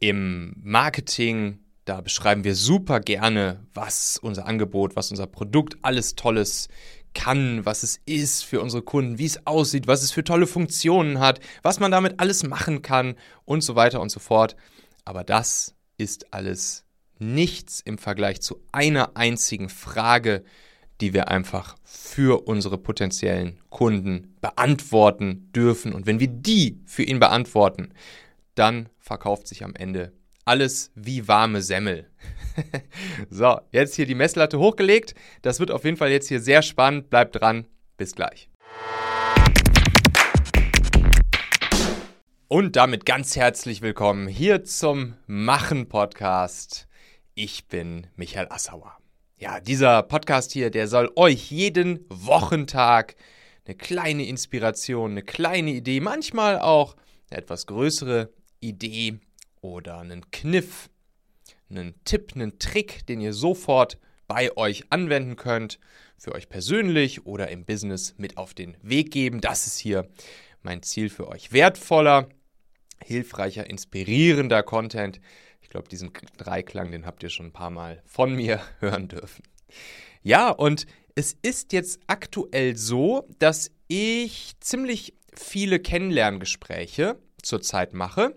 Im Marketing, da beschreiben wir super gerne, was unser Angebot, was unser Produkt alles Tolles kann, was es ist für unsere Kunden, wie es aussieht, was es für tolle Funktionen hat, was man damit alles machen kann und so weiter und so fort. Aber das ist alles nichts im Vergleich zu einer einzigen Frage, die wir einfach für unsere potenziellen Kunden beantworten dürfen. Und wenn wir die für ihn beantworten, dann verkauft sich am Ende alles wie warme Semmel. so, jetzt hier die Messlatte hochgelegt. Das wird auf jeden Fall jetzt hier sehr spannend. Bleibt dran. Bis gleich. Und damit ganz herzlich willkommen hier zum Machen Podcast. Ich bin Michael Assauer. Ja, dieser Podcast hier, der soll euch jeden Wochentag eine kleine Inspiration, eine kleine Idee, manchmal auch eine etwas größere Idee oder einen Kniff, einen Tipp, einen Trick, den ihr sofort bei euch anwenden könnt, für euch persönlich oder im Business mit auf den Weg geben. Das ist hier mein Ziel für euch. Wertvoller, hilfreicher, inspirierender Content, ich glaube, diesen Dreiklang, den habt ihr schon ein paar Mal von mir hören dürfen. Ja, und es ist jetzt aktuell so, dass ich ziemlich viele Kennenlerngespräche zurzeit mache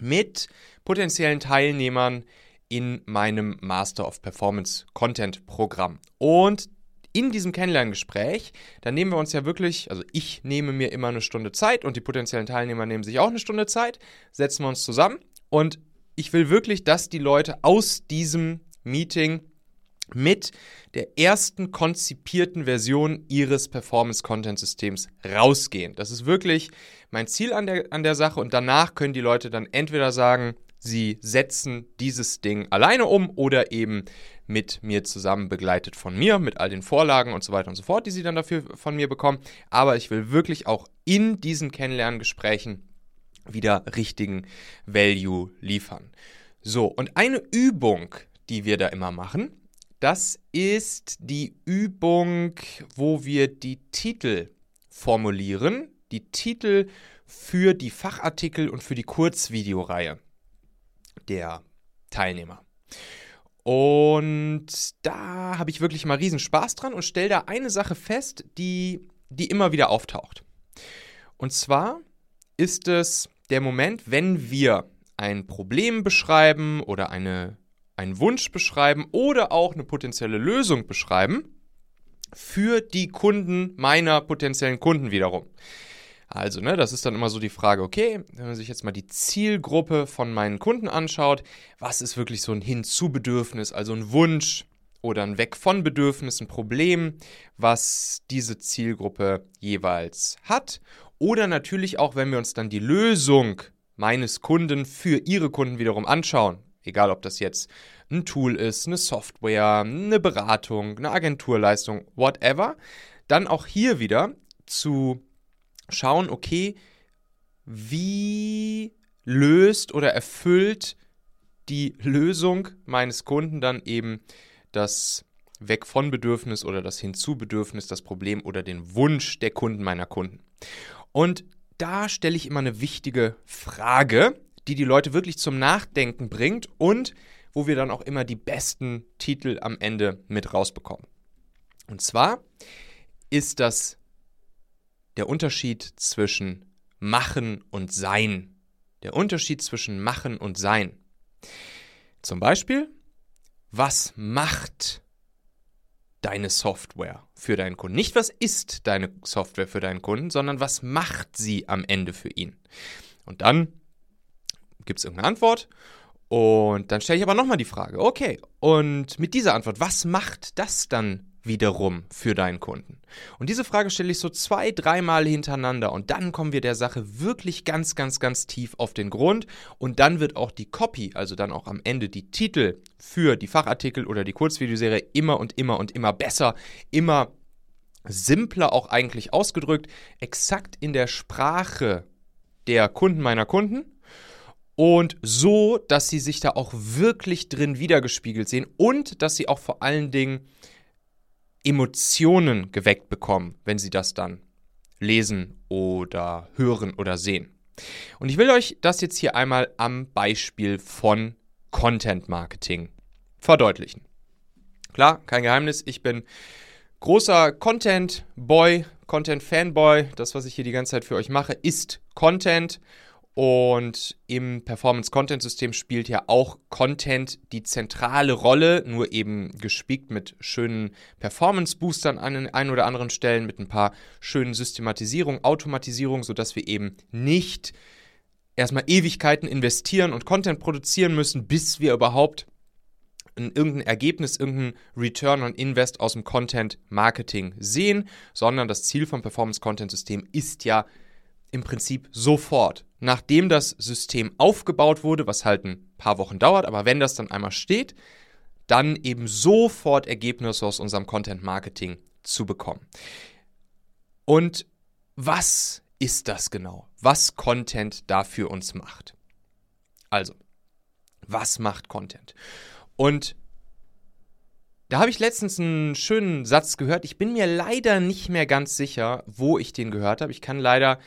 mit potenziellen Teilnehmern in meinem Master of Performance Content Programm. Und in diesem Kennenlerngespräch, da nehmen wir uns ja wirklich, also ich nehme mir immer eine Stunde Zeit und die potenziellen Teilnehmer nehmen sich auch eine Stunde Zeit, setzen wir uns zusammen und ich will wirklich, dass die Leute aus diesem Meeting mit der ersten konzipierten Version ihres Performance-Content-Systems rausgehen. Das ist wirklich mein Ziel an der, an der Sache und danach können die Leute dann entweder sagen, sie setzen dieses Ding alleine um oder eben mit mir zusammen begleitet von mir, mit all den Vorlagen und so weiter und so fort, die sie dann dafür von mir bekommen. Aber ich will wirklich auch in diesen Kennenlerngesprächen wieder richtigen Value liefern. So, und eine Übung, die wir da immer machen, das ist die Übung, wo wir die Titel formulieren, die Titel für die Fachartikel und für die Kurzvideoreihe der Teilnehmer. Und da habe ich wirklich mal riesen Spaß dran und stelle da eine Sache fest, die, die immer wieder auftaucht. Und zwar ist es der Moment, wenn wir ein Problem beschreiben oder eine, einen Wunsch beschreiben oder auch eine potenzielle Lösung beschreiben für die Kunden meiner potenziellen Kunden wiederum. Also, ne, das ist dann immer so die Frage, okay, wenn man sich jetzt mal die Zielgruppe von meinen Kunden anschaut, was ist wirklich so ein Hinzubedürfnis, also ein Wunsch oder ein Weg von Bedürfnis, ein Problem, was diese Zielgruppe jeweils hat oder natürlich auch, wenn wir uns dann die Lösung meines Kunden für ihre Kunden wiederum anschauen. Egal, ob das jetzt ein Tool ist, eine Software, eine Beratung, eine Agenturleistung, whatever. Dann auch hier wieder zu schauen, okay, wie löst oder erfüllt die Lösung meines Kunden dann eben das Weg von Bedürfnis oder das Hinzubedürfnis, das Problem oder den Wunsch der Kunden meiner Kunden. Und da stelle ich immer eine wichtige Frage, die die Leute wirklich zum Nachdenken bringt und wo wir dann auch immer die besten Titel am Ende mit rausbekommen. Und zwar ist das der Unterschied zwischen Machen und Sein. Der Unterschied zwischen Machen und Sein. Zum Beispiel, was macht deine Software für deinen Kunden. Nicht, was ist deine Software für deinen Kunden, sondern was macht sie am Ende für ihn. Und dann gibt es irgendeine Antwort und dann stelle ich aber nochmal die Frage, okay, und mit dieser Antwort, was macht das dann wiederum für deinen Kunden? Und diese Frage stelle ich so zwei, dreimal hintereinander und dann kommen wir der Sache wirklich ganz, ganz, ganz tief auf den Grund und dann wird auch die Copy, also dann auch am Ende die Titel für die Fachartikel oder die Kurzvideoserie immer und immer und immer besser, immer simpler auch eigentlich ausgedrückt, exakt in der Sprache der Kunden meiner Kunden und so, dass sie sich da auch wirklich drin wiedergespiegelt sehen und dass sie auch vor allen Dingen Emotionen geweckt bekommen, wenn sie das dann lesen oder hören oder sehen. Und ich will euch das jetzt hier einmal am Beispiel von Content Marketing verdeutlichen. Klar, kein Geheimnis, ich bin großer Content Boy, Content Fanboy. Das, was ich hier die ganze Zeit für euch mache, ist Content. Und im Performance-Content-System spielt ja auch Content die zentrale Rolle, nur eben gespiegt mit schönen Performance-Boostern an den ein oder anderen Stellen, mit ein paar schönen Systematisierung, Automatisierung, sodass wir eben nicht erstmal Ewigkeiten investieren und Content produzieren müssen, bis wir überhaupt ein, irgendein Ergebnis, irgendein Return on Invest aus dem Content Marketing sehen, sondern das Ziel vom Performance Content System ist ja im Prinzip sofort, nachdem das System aufgebaut wurde, was halt ein paar Wochen dauert, aber wenn das dann einmal steht, dann eben sofort Ergebnisse aus unserem Content Marketing zu bekommen. Und was ist das genau? Was Content da für uns macht? Also, was macht Content? Und da habe ich letztens einen schönen Satz gehört. Ich bin mir leider nicht mehr ganz sicher, wo ich den gehört habe. Ich kann leider,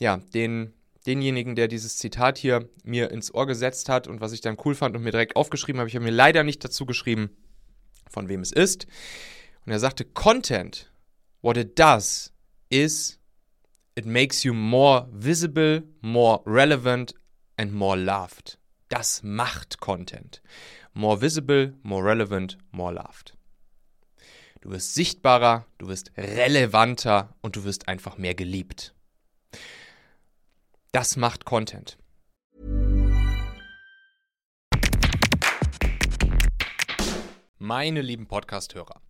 ja, den, denjenigen, der dieses Zitat hier mir ins Ohr gesetzt hat und was ich dann cool fand und mir direkt aufgeschrieben habe, ich habe mir leider nicht dazu geschrieben, von wem es ist. Und er sagte, Content, what it does is it makes you more visible, more relevant and more loved. Das macht Content. More visible, more relevant, more loved. Du wirst sichtbarer, du wirst relevanter und du wirst einfach mehr geliebt. Das macht Content. Meine lieben Podcast-Hörer,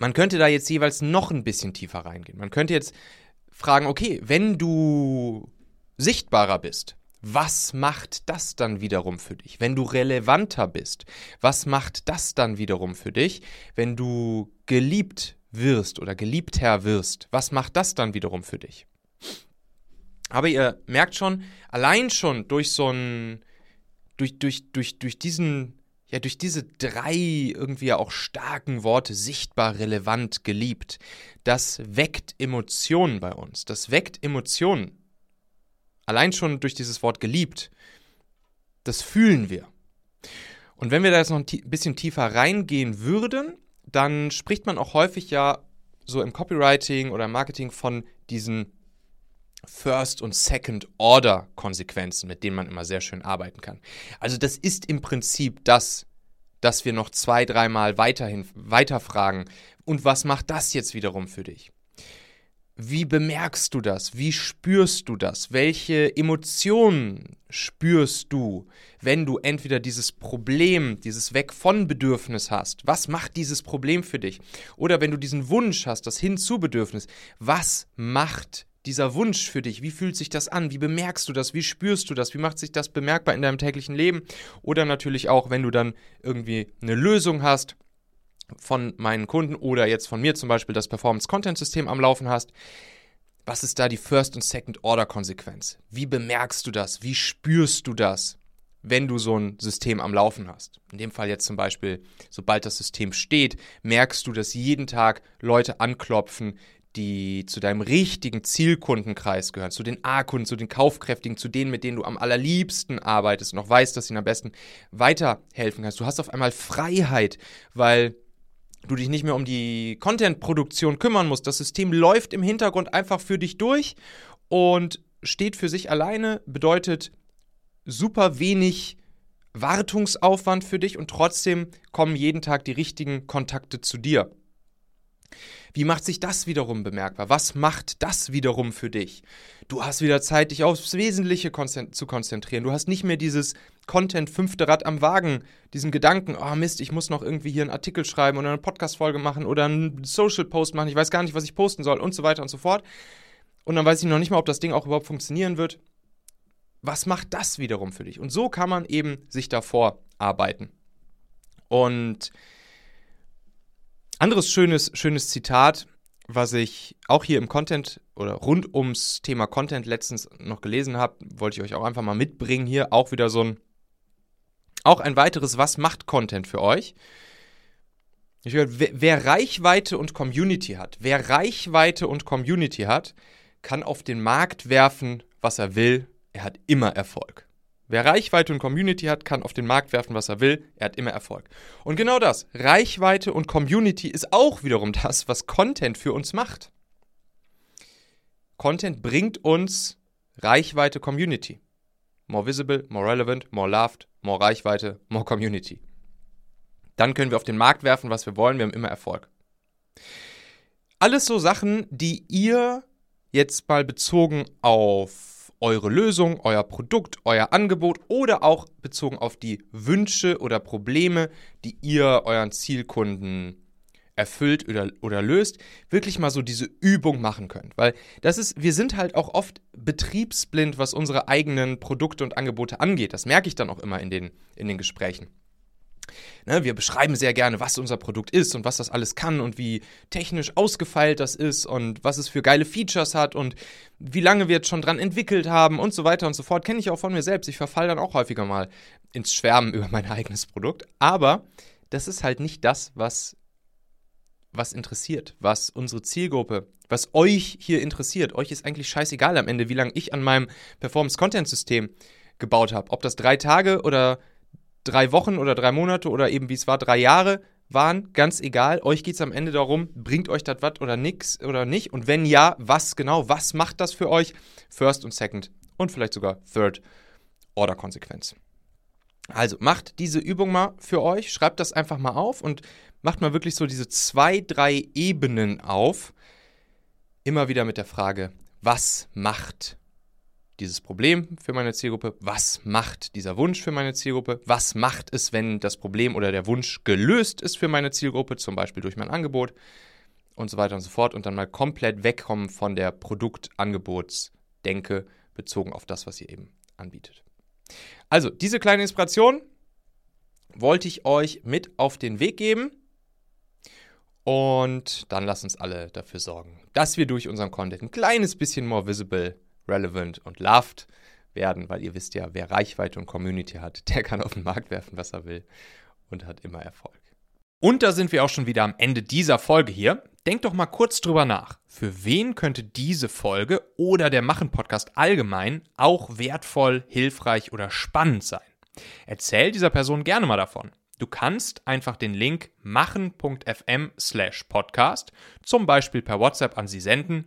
Man könnte da jetzt jeweils noch ein bisschen tiefer reingehen. Man könnte jetzt fragen, okay, wenn du sichtbarer bist, was macht das dann wiederum für dich? Wenn du relevanter bist, was macht das dann wiederum für dich? Wenn du geliebt wirst oder geliebter wirst, was macht das dann wiederum für dich? Aber ihr merkt schon, allein schon durch so ein, durch, durch, durch, durch diesen ja durch diese drei irgendwie ja auch starken Worte sichtbar, relevant, geliebt, das weckt Emotionen bei uns. Das weckt Emotionen. Allein schon durch dieses Wort geliebt. Das fühlen wir. Und wenn wir da jetzt noch ein bisschen tiefer reingehen würden, dann spricht man auch häufig ja so im Copywriting oder im Marketing von diesen First- und Second-Order-Konsequenzen, mit denen man immer sehr schön arbeiten kann. Also das ist im Prinzip das, dass wir noch zwei, dreimal weiterhin weiterfragen. Und was macht das jetzt wiederum für dich? Wie bemerkst du das? Wie spürst du das? Welche Emotionen spürst du, wenn du entweder dieses Problem, dieses Weg von Bedürfnis hast? Was macht dieses Problem für dich? Oder wenn du diesen Wunsch hast, das Hinzu-Bedürfnis, was macht dieser Wunsch für dich? Wie fühlt sich das an? Wie bemerkst du das? Wie spürst du das? Wie macht sich das bemerkbar in deinem täglichen Leben? Oder natürlich auch, wenn du dann irgendwie eine Lösung hast von meinen Kunden oder jetzt von mir zum Beispiel das Performance-Content-System am Laufen hast. Was ist da die First- und Second-Order-Konsequenz? Wie bemerkst du das? Wie spürst du das, wenn du so ein System am Laufen hast? In dem Fall jetzt zum Beispiel, sobald das System steht, merkst du, dass jeden Tag Leute anklopfen, die zu deinem richtigen Zielkundenkreis gehören, zu den A-Kunden, zu den Kaufkräftigen, zu denen, mit denen du am allerliebsten arbeitest und auch weißt, dass sie ihnen am besten weiterhelfen kannst. Du hast auf einmal Freiheit, weil du dich nicht mehr um die Content-Produktion kümmern musst. Das System läuft im Hintergrund einfach für dich durch und steht für sich alleine, bedeutet super wenig Wartungsaufwand für dich und trotzdem kommen jeden Tag die richtigen Kontakte zu dir. Wie macht sich das wiederum bemerkbar? Was macht das wiederum für dich? Du hast wieder Zeit, dich aufs Wesentliche zu konzentrieren. Du hast nicht mehr dieses Content fünfte Rad am Wagen, diesen Gedanken, oh Mist, ich muss noch irgendwie hier einen Artikel schreiben oder eine Podcast-Folge machen oder einen Social-Post machen, ich weiß gar nicht, was ich posten soll und so weiter und so fort. Und dann weiß ich noch nicht mal, ob das Ding auch überhaupt funktionieren wird. Was macht das wiederum für dich? Und so kann man eben sich davor arbeiten. Und anderes schönes, schönes Zitat, was ich auch hier im Content oder rund ums Thema Content letztens noch gelesen habe, wollte ich euch auch einfach mal mitbringen hier. Auch wieder so ein, auch ein weiteres, was macht Content für euch? Ich höre, wer, wer Reichweite und Community hat, wer Reichweite und Community hat, kann auf den Markt werfen, was er will. Er hat immer Erfolg. Wer Reichweite und Community hat, kann auf den Markt werfen, was er will. Er hat immer Erfolg. Und genau das, Reichweite und Community ist auch wiederum das, was Content für uns macht. Content bringt uns Reichweite, Community. More visible, more relevant, more loved, more Reichweite, more Community. Dann können wir auf den Markt werfen, was wir wollen. Wir haben immer Erfolg. Alles so Sachen, die ihr jetzt mal bezogen auf eure Lösung, euer Produkt, euer Angebot oder auch bezogen auf die Wünsche oder Probleme, die ihr euren Zielkunden erfüllt oder, oder löst, wirklich mal so diese Übung machen könnt. Weil das ist, wir sind halt auch oft betriebsblind, was unsere eigenen Produkte und Angebote angeht. Das merke ich dann auch immer in den, in den Gesprächen. Ne, wir beschreiben sehr gerne, was unser Produkt ist und was das alles kann und wie technisch ausgefeilt das ist und was es für geile Features hat und wie lange wir jetzt schon dran entwickelt haben und so weiter und so fort. Kenne ich auch von mir selbst. Ich verfalle dann auch häufiger mal ins Schwärmen über mein eigenes Produkt. Aber das ist halt nicht das, was, was interessiert, was unsere Zielgruppe, was euch hier interessiert. Euch ist eigentlich scheißegal am Ende, wie lange ich an meinem Performance-Content-System gebaut habe. Ob das drei Tage oder drei Wochen oder drei Monate oder eben wie es war, drei Jahre waren, ganz egal. Euch geht es am Ende darum, bringt euch das was oder nix oder nicht? Und wenn ja, was genau? Was macht das für euch? First und Second und vielleicht sogar Third Order Konsequenz. Also macht diese Übung mal für euch, schreibt das einfach mal auf und macht mal wirklich so diese zwei, drei Ebenen auf. Immer wieder mit der Frage, was macht dieses Problem für meine Zielgruppe? Was macht dieser Wunsch für meine Zielgruppe? Was macht es, wenn das Problem oder der Wunsch gelöst ist für meine Zielgruppe, zum Beispiel durch mein Angebot und so weiter und so fort und dann mal komplett wegkommen von der Produktangebotsdenke bezogen auf das, was ihr eben anbietet. Also, diese kleine Inspiration wollte ich euch mit auf den Weg geben. Und dann lasst uns alle dafür sorgen, dass wir durch unseren Content ein kleines bisschen more visible relevant und loved werden, weil ihr wisst ja, wer Reichweite und Community hat, der kann auf den Markt werfen, was er will und hat immer Erfolg. Und da sind wir auch schon wieder am Ende dieser Folge hier. Denkt doch mal kurz drüber nach. Für wen könnte diese Folge oder der Machen-Podcast allgemein auch wertvoll, hilfreich oder spannend sein? Erzähl dieser Person gerne mal davon. Du kannst einfach den Link machen.fm slash podcast zum Beispiel per WhatsApp an sie senden